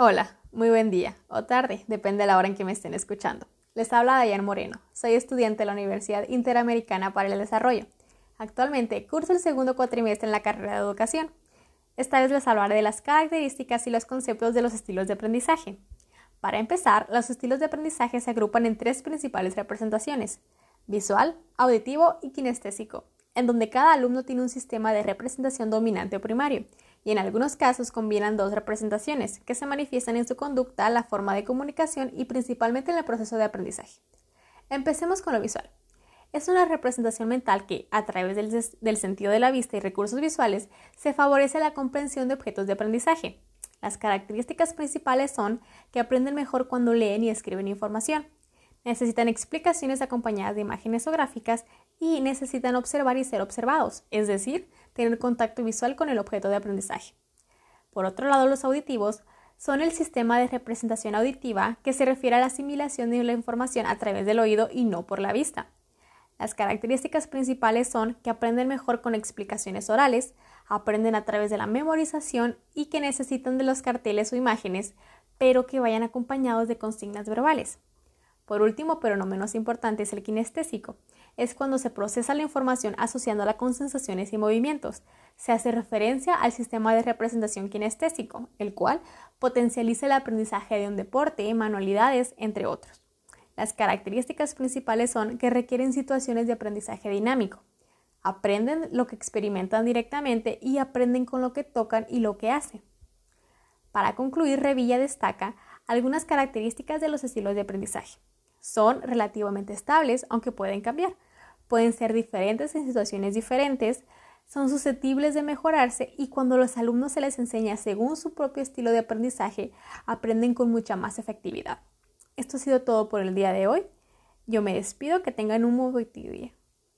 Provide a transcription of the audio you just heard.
Hola, muy buen día o tarde, depende de la hora en que me estén escuchando. Les habla Dayan Moreno, soy estudiante de la Universidad Interamericana para el Desarrollo. Actualmente curso el segundo cuatrimestre en la carrera de educación. Esta vez les hablaré de las características y los conceptos de los estilos de aprendizaje. Para empezar, los estilos de aprendizaje se agrupan en tres principales representaciones, visual, auditivo y kinestésico, en donde cada alumno tiene un sistema de representación dominante o primario, y en algunos casos combinan dos representaciones que se manifiestan en su conducta, la forma de comunicación y principalmente en el proceso de aprendizaje. Empecemos con lo visual. Es una representación mental que, a través del, sentido de la vista y recursos visuales, se favorece la comprensión de objetos de aprendizaje. Las características principales son que aprenden mejor cuando leen y escriben información, necesitan explicaciones acompañadas de imágenes o gráficas y necesitan observar y ser observados, es decir, tener contacto visual con el objeto de aprendizaje. Por otro lado, los auditivos son el sistema de representación auditiva que se refiere a la asimilación de la información a través del oído y no por la vista. Las características principales son que aprenden mejor con explicaciones orales, aprenden a través de la memorización y que necesitan de los carteles o imágenes, pero que vayan acompañados de consignas verbales. Por último, pero no menos importante, es el kinestésico. Es cuando se procesa la información asociándola con sensaciones y movimientos. Se hace referencia al sistema de representación kinestésico, el cual potencializa el aprendizaje de un deporte, manualidades, entre otros. Las características principales son que requieren situaciones de aprendizaje dinámico. Aprenden lo que experimentan directamente y aprenden con lo que tocan y lo que hacen. Para concluir, Revilla destaca algunas características de los estilos de aprendizaje. Son relativamente estables, aunque pueden cambiar. Pueden ser diferentes en situaciones diferentes, son susceptibles de mejorarse y cuando los alumnos se les enseña según su propio estilo de aprendizaje, aprenden con mucha más efectividad. Esto ha sido todo por el día de hoy. Yo me despido, que tengan un muy buen día.